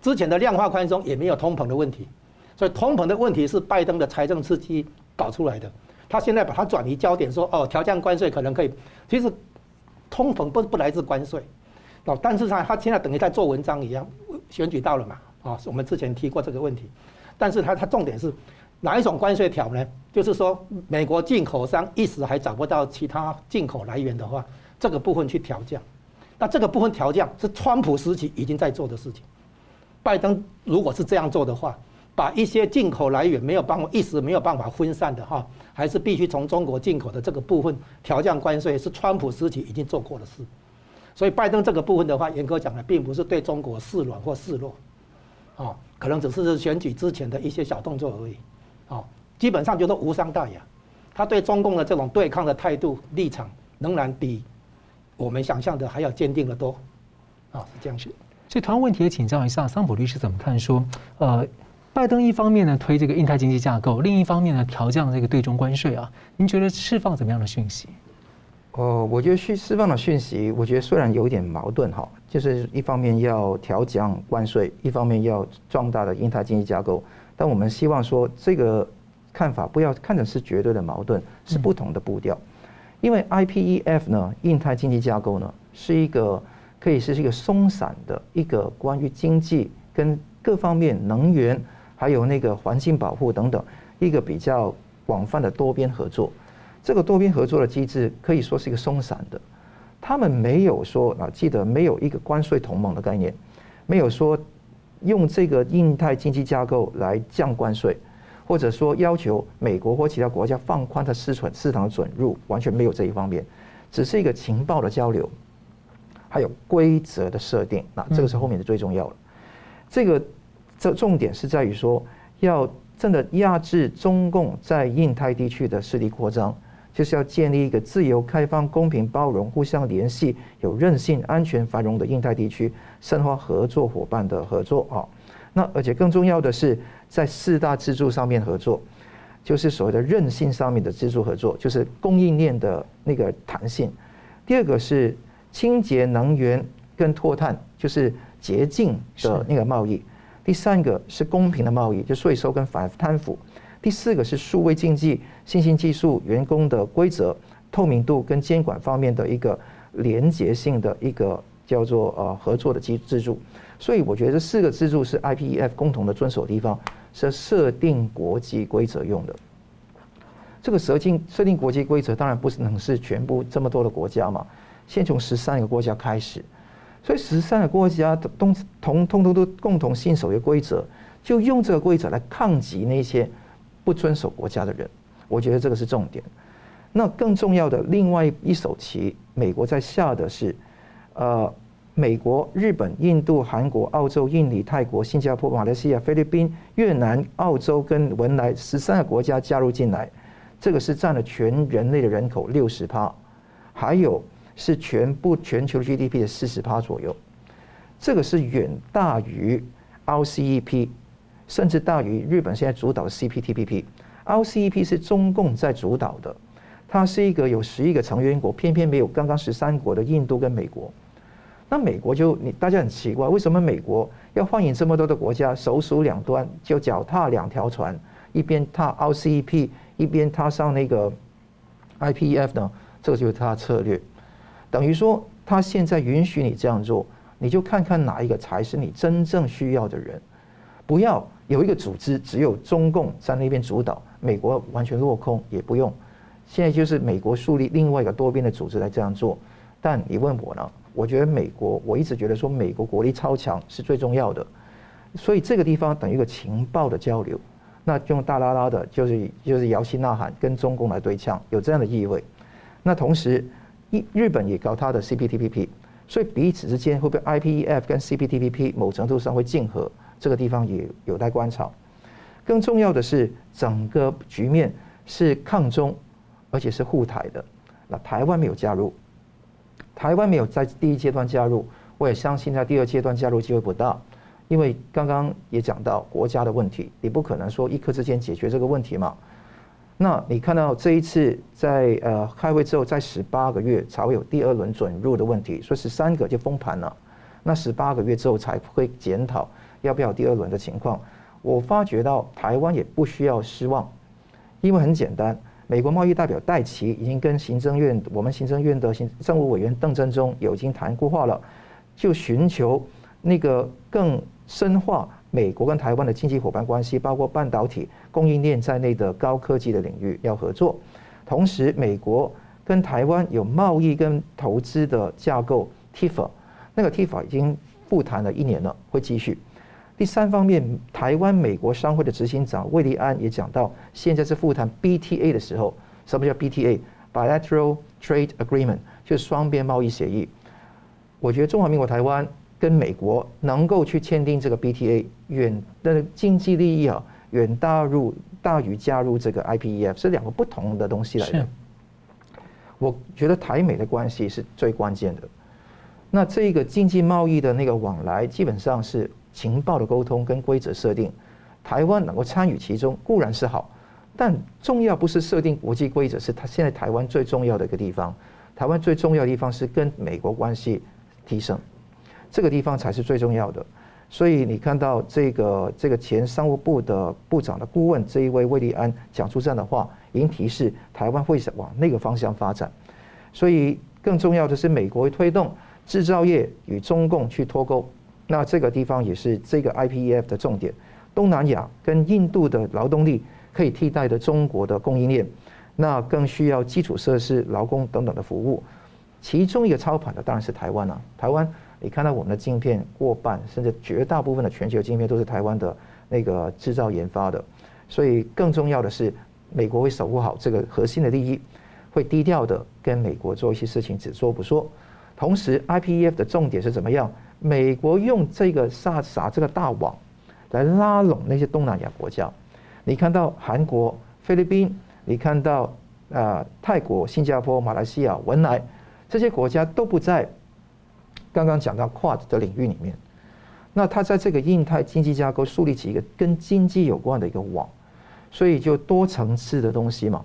之前的量化宽松也没有通膨的问题，所以通膨的问题是拜登的财政刺激搞出来的。他现在把它转移焦点，说哦，调降关税可能可以。其实通膨不不来自关税，哦，但是他他现在等于在做文章一样，选举到了嘛，啊，我们之前提过这个问题。但是他他重点是哪一种关税条呢？就是说美国进口商一时还找不到其他进口来源的话，这个部分去调降。那这个部分调降是川普时期已经在做的事情。拜登如果是这样做的话，把一些进口来源没有办法一时没有办法分散的哈，还是必须从中国进口的这个部分调降关税，是川普时期已经做过的事。所以拜登这个部分的话，严格讲呢，并不是对中国示软或示弱，哦，可能只是选举之前的一些小动作而已，哦，基本上就是无伤大雅。他对中共的这种对抗的态度立场，仍然比我们想象的还要坚定得多，啊，是这样子。所以，同样问题也请教一下桑普律师怎么看？说，呃，拜登一方面呢推这个印太经济架构，另一方面呢调降这个对中关税啊，您觉得释放怎么样的讯息？哦，我觉得去释放的讯息，我觉得虽然有点矛盾哈，就是一方面要调降关税，一方面要壮大的印太经济架构，但我们希望说这个看法不要看成是绝对的矛盾，是不同的步调。因为 IPEF 呢，印太经济架构呢，是一个可以是一个松散的一个关于经济跟各方面能源还有那个环境保护等等一个比较广泛的多边合作。这个多边合作的机制可以说是一个松散的，他们没有说啊，记得没有一个关税同盟的概念，没有说用这个印太经济架构来降关税，或者说要求美国或其他国家放宽它市场市场的准入，完全没有这一方面，只是一个情报的交流，还有规则的设定，那这个是后面的最重要的。这个这重点是在于说，要真的压制中共在印太地区的势力扩张。就是要建立一个自由、开放、公平、包容、互相联系、有韧性、安全、繁荣的印太地区，深化合作伙伴的合作啊。那而且更重要的是，在四大支柱上面合作，就是所谓的韧性上面的支柱合作，就是供应链的那个弹性。第二个是清洁能源跟脱碳，就是洁净的那个贸易。第三个是公平的贸易，就税收跟反贪腐。第四个是数位经济、新兴技术、员工的规则、透明度跟监管方面的一个连结性的一个叫做呃合作的基支柱，所以我觉得这四个支柱是 IPEF 共同的遵守的地方，是设定国际规则用的。这个设定设定国际规则当然不能是全部这么多的国家嘛，先从十三个国家开始，所以十三个国家都同同通通都共同信守一个规则，就用这个规则来抗击那些。不遵守国家的人，我觉得这个是重点。那更重要的另外一手棋，美国在下的是，呃，美国、日本、印度、韩国、澳洲、印尼、泰国、新加坡、马来西亚、菲律宾、越南、澳洲跟文莱十三个国家加入进来，这个是占了全人类的人口六十趴，还有是全部全球 GDP 的四十趴左右，这个是远大于 RCEP。甚至大于日本现在主导的 CPTPP，RCEP 是中共在主导的，它是一个有十一个成员国，偏偏没有刚刚十三国的印度跟美国。那美国就你大家很奇怪，为什么美国要欢迎这么多的国家，首鼠两端就脚踏两条船，一边踏 RCEP，一边踏上那个 IPEF 呢？这个就是他的策略，等于说他现在允许你这样做，你就看看哪一个才是你真正需要的人，不要。有一个组织，只有中共在那边主导，美国完全落空也不用。现在就是美国树立另外一个多边的组织来这样做。但你问我呢？我觉得美国，我一直觉得说美国国力超强是最重要的。所以这个地方等于一个情报的交流，那用大拉拉的，就是就是摇旗呐喊，跟中共来对呛，有这样的意味。那同时，日日本也搞它的 CPTPP，所以彼此之间会不会 IPEF 跟 CPTPP 某程度上会竞合？这个地方也有待观察。更重要的是，整个局面是抗中，而且是护台的。那台湾没有加入，台湾没有在第一阶段加入，我也相信在第二阶段加入机会不大，因为刚刚也讲到国家的问题，你不可能说一刻之间解决这个问题嘛。那你看到这一次在呃开会之后，在十八个月才会有第二轮准入的问题，说十三个就封盘了。那十八个月之后才会检讨。要不要第二轮的情况？我发觉到台湾也不需要失望，因为很简单，美国贸易代表戴琪已经跟行政院我们行政院的行政务委员邓振中有已经谈过话了，就寻求那个更深化美国跟台湾的经济伙伴关系，包括半导体供应链在内的高科技的领域要合作。同时，美国跟台湾有贸易跟投资的架构 TIFA，那个 TIFA 已经复谈了一年了，会继续。第三方面，台湾美国商会的执行长魏立安也讲到，现在是复谈 BTA 的时候。什么叫 BTA？Bilateral Trade Agreement，就是双边贸易协议。我觉得中华民国台湾跟美国能够去签订这个 BTA，远的经济利益啊，远大入大于加入这个 IPEF，是两个不同的东西来的。我觉得台美的关系是最关键的。那这个经济贸易的那个往来，基本上是情报的沟通跟规则设定，台湾能够参与其中固然是好，但重要不是设定国际规则，是它现在台湾最重要的一个地方。台湾最重要的地方是跟美国关系提升，这个地方才是最重要的。所以你看到这个这个前商务部的部长的顾问这一位魏立安讲出这样的话，已经提示台湾会往那个方向发展。所以更重要的是，美国会推动。制造业与中共去脱钩，那这个地方也是这个 IPEF 的重点。东南亚跟印度的劳动力可以替代的中国的供应链，那更需要基础设施、劳工等等的服务。其中一个操盘的当然是台湾了。台湾，你看到我们的晶片过半甚至绝大部分的全球晶片都是台湾的那个制造研发的。所以更重要的是，美国会守护好这个核心的利益，会低调的跟美国做一些事情，只说不说。同时，IPEF 的重点是怎么样？美国用这个撒撒这个大网来拉拢那些东南亚国家。你看到韩国、菲律宾，你看到啊、泰国、新加坡、马来西亚、文莱这些国家都不在刚刚讲到 QUAD 的领域里面。那它在这个印太经济架构树立起一个跟经济有关的一个网，所以就多层次的东西嘛。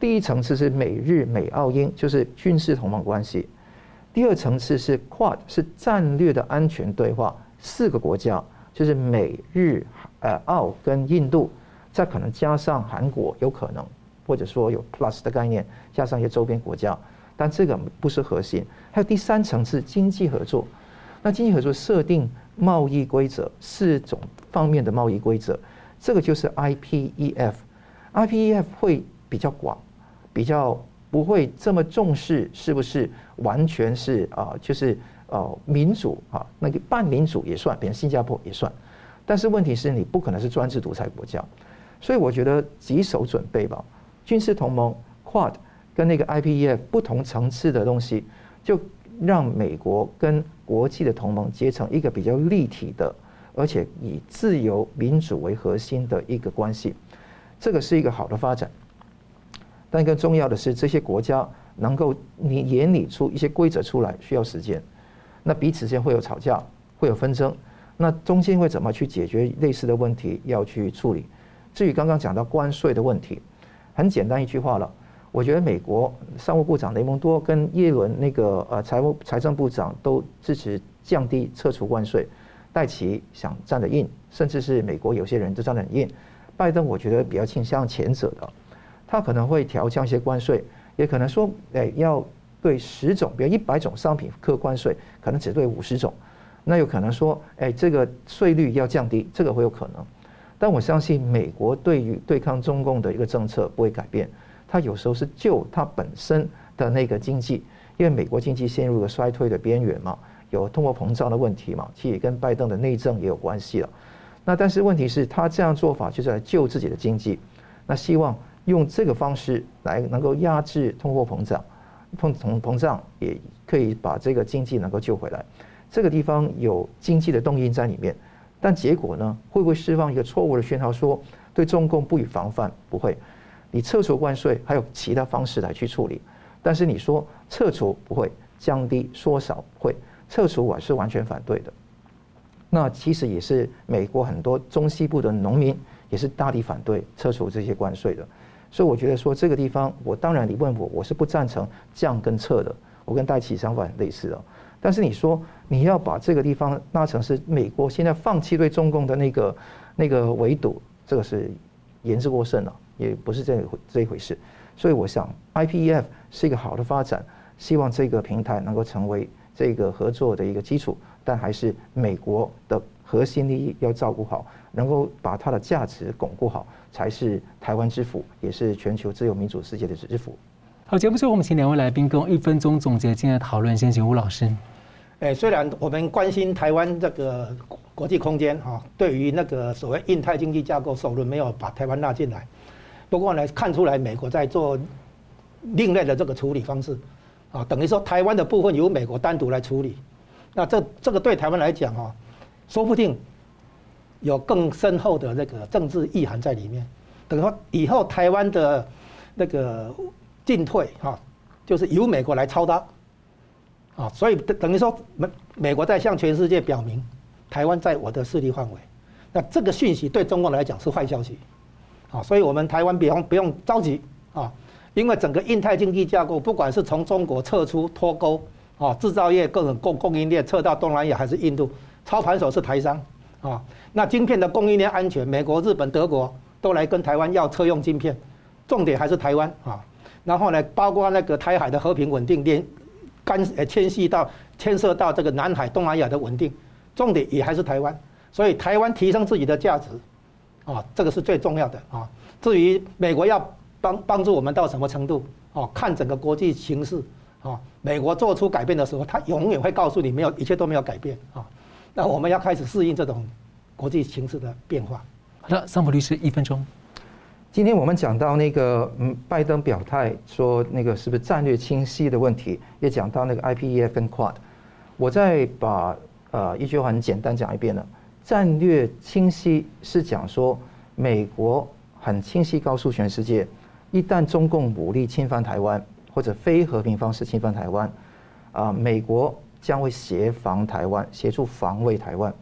第一层次是美日美澳英，就是军事同盟关系。第二层次是 QUAD，是战略的安全对话，四个国家就是美日呃澳跟印度，再可能加上韩国有可能，或者说有 Plus 的概念，加上一些周边国家，但这个不是核心。还有第三层次经济合作，那经济合作设定贸易规则，四种方面的贸易规则，这个就是 IPEF。IPEF 会比较广，比较。不会这么重视是不是完全是啊？就是呃民主啊，那个半民主也算，比如新加坡也算。但是问题是你不可能是专制独裁国家，所以我觉得几手准备吧。军事同盟 QUAD 跟那个 IPEF 不同层次的东西，就让美国跟国际的同盟结成一个比较立体的，而且以自由民主为核心的一个关系。这个是一个好的发展。但更重要的是，这些国家能够你研拟出一些规则出来，需要时间。那彼此之间会有吵架，会有纷争，那中间会怎么去解决类似的问题，要去处理。至于刚刚讲到关税的问题，很简单一句话了。我觉得美国商务部长雷蒙多跟耶伦那个呃财务财政部长都支持降低撤除关税，戴琪想站得硬，甚至是美国有些人都站得很硬。拜登我觉得比较倾向前者的。他可能会调降一些关税，也可能说，诶，要对十种，比如一百种商品课关税，可能只对五十种。那有可能说，诶，这个税率要降低，这个会有可能。但我相信，美国对于对抗中共的一个政策不会改变。它有时候是救它本身的那个经济，因为美国经济陷入了衰退的边缘嘛，有通货膨胀的问题嘛，其实也跟拜登的内政也有关系了。那但是问题是，他这样做法就是来救自己的经济，那希望。用这个方式来能够压制通货膨胀，通膨膨胀也可以把这个经济能够救回来。这个地方有经济的动因在里面，但结果呢，会不会释放一个错误的讯号，说对中共不予防范？不会，你撤除关税还有其他方式来去处理。但是你说撤除不会，降低缩小会，撤除我是完全反对的。那其实也是美国很多中西部的农民也是大力反对撤除这些关税的。所以我觉得说这个地方，我当然你问我，我是不赞成降跟撤的。我跟戴琪想法很类似哦。但是你说你要把这个地方拉成是美国现在放弃对中共的那个那个围堵，这个是言之过甚了，也不是这回这一回事。所以我想，IPEF 是一个好的发展，希望这个平台能够成为这个合作的一个基础，但还是美国的核心利益要照顾好，能够把它的价值巩固好。才是台湾之福，也是全球自由民主世界的之福。好，节目最后我们请两位来宾跟我一分钟总结今天的讨论。先请吴老师。哎，虽然我们关心台湾这个国际空间哈，对于那个所谓印太经济架构首轮没有把台湾纳进来，不过呢，看出来美国在做另类的这个处理方式啊，等于说台湾的部分由美国单独来处理。那这这个对台湾来讲哈，说不定有更深厚的那个政治意涵在里面。等于说以后台湾的那个进退哈，就是由美国来操刀啊，所以等等于说美美国在向全世界表明，台湾在我的势力范围。那这个讯息对中共来讲是坏消息，啊，所以我们台湾不用不用着急啊，因为整个印太经济架构，不管是从中国撤出脱钩，啊，制造业各种供供应链撤到东南亚还是印度，操盘手是台商，啊，那晶片的供应链安全，美国、日本、德国都来跟台湾要车用晶片，重点还是台湾啊，然后呢，包括那个台海的和平稳定，连干呃牵系到牵涉到这个南海、东南亚的稳定，重点也还是台湾。所以台湾提升自己的价值，啊，这个是最重要的啊。至于美国要帮帮助我们到什么程度，哦，看整个国际形势，啊，美国做出改变的时候，他永远会告诉你，没有一切都没有改变啊。那我们要开始适应这种国际形势的变化。好的，桑普律师一分钟。今天我们讲到那个嗯，拜登表态说那个是不是战略清晰的问题，也讲到那个 IPEF 跟 Quad，我再把呃一句话很简单讲一遍了。战略清晰是讲说，美国很清晰告诉全世界，一旦中共武力侵犯台湾或者非和平方式侵犯台湾，啊，美国将会协防台湾，协助防卫台湾。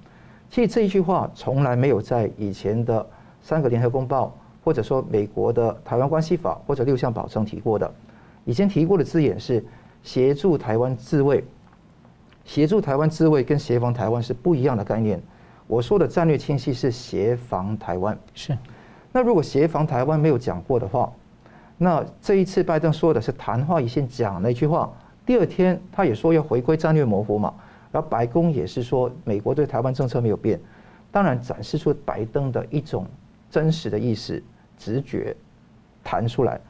其实这一句话从来没有在以前的三个联合公报，或者说美国的台湾关系法或者六项保证提过的。以前提过的字眼是协助台湾自卫，协助台湾自卫跟协防台湾是不一样的概念。我说的战略清晰是协防台湾，是。那如果协防台湾没有讲过的话，那这一次拜登说的是昙花一现讲那句话，第二天他也说要回归战略模糊嘛，然后白宫也是说美国对台湾政策没有变，当然展示出拜登的一种真实的意思、直觉弹出来，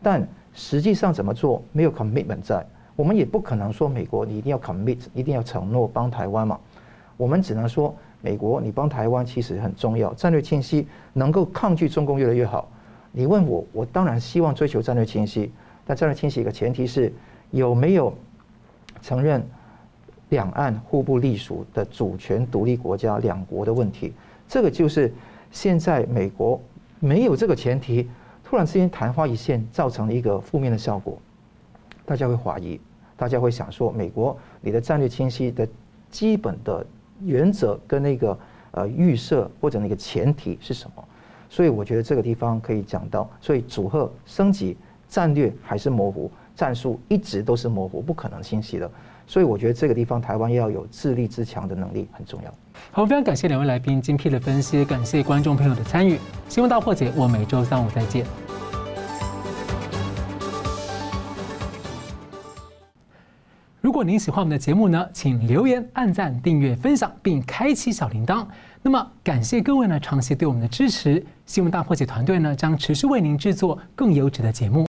但实际上怎么做没有 commitment 在，我们也不可能说美国你一定要 commit，一定要承诺帮台湾嘛，我们只能说。美国，你帮台湾其实很重要，战略清晰能够抗拒中共越来越好。你问我，我当然希望追求战略清晰，但战略清晰一个前提是有没有承认两岸互不隶属的主权独立国家两国的问题。这个就是现在美国没有这个前提，突然之间昙花一现，造成了一个负面的效果。大家会怀疑，大家会想说，美国你的战略清晰的基本的。原则跟那个呃预设或者那个前提是什么？所以我觉得这个地方可以讲到，所以组合升级战略还是模糊，战术一直都是模糊，不可能清晰的。所以我觉得这个地方台湾要有自立自强的能力很重要。好，非常感谢两位来宾精辟的分析，感谢观众朋友的参与。新闻大破解，我每周三五再见。如果您喜欢我们的节目呢，请留言、按赞、订阅、分享，并开启小铃铛。那么，感谢各位呢长期对我们的支持。新闻大破解团队呢将持续为您制作更优质的节目。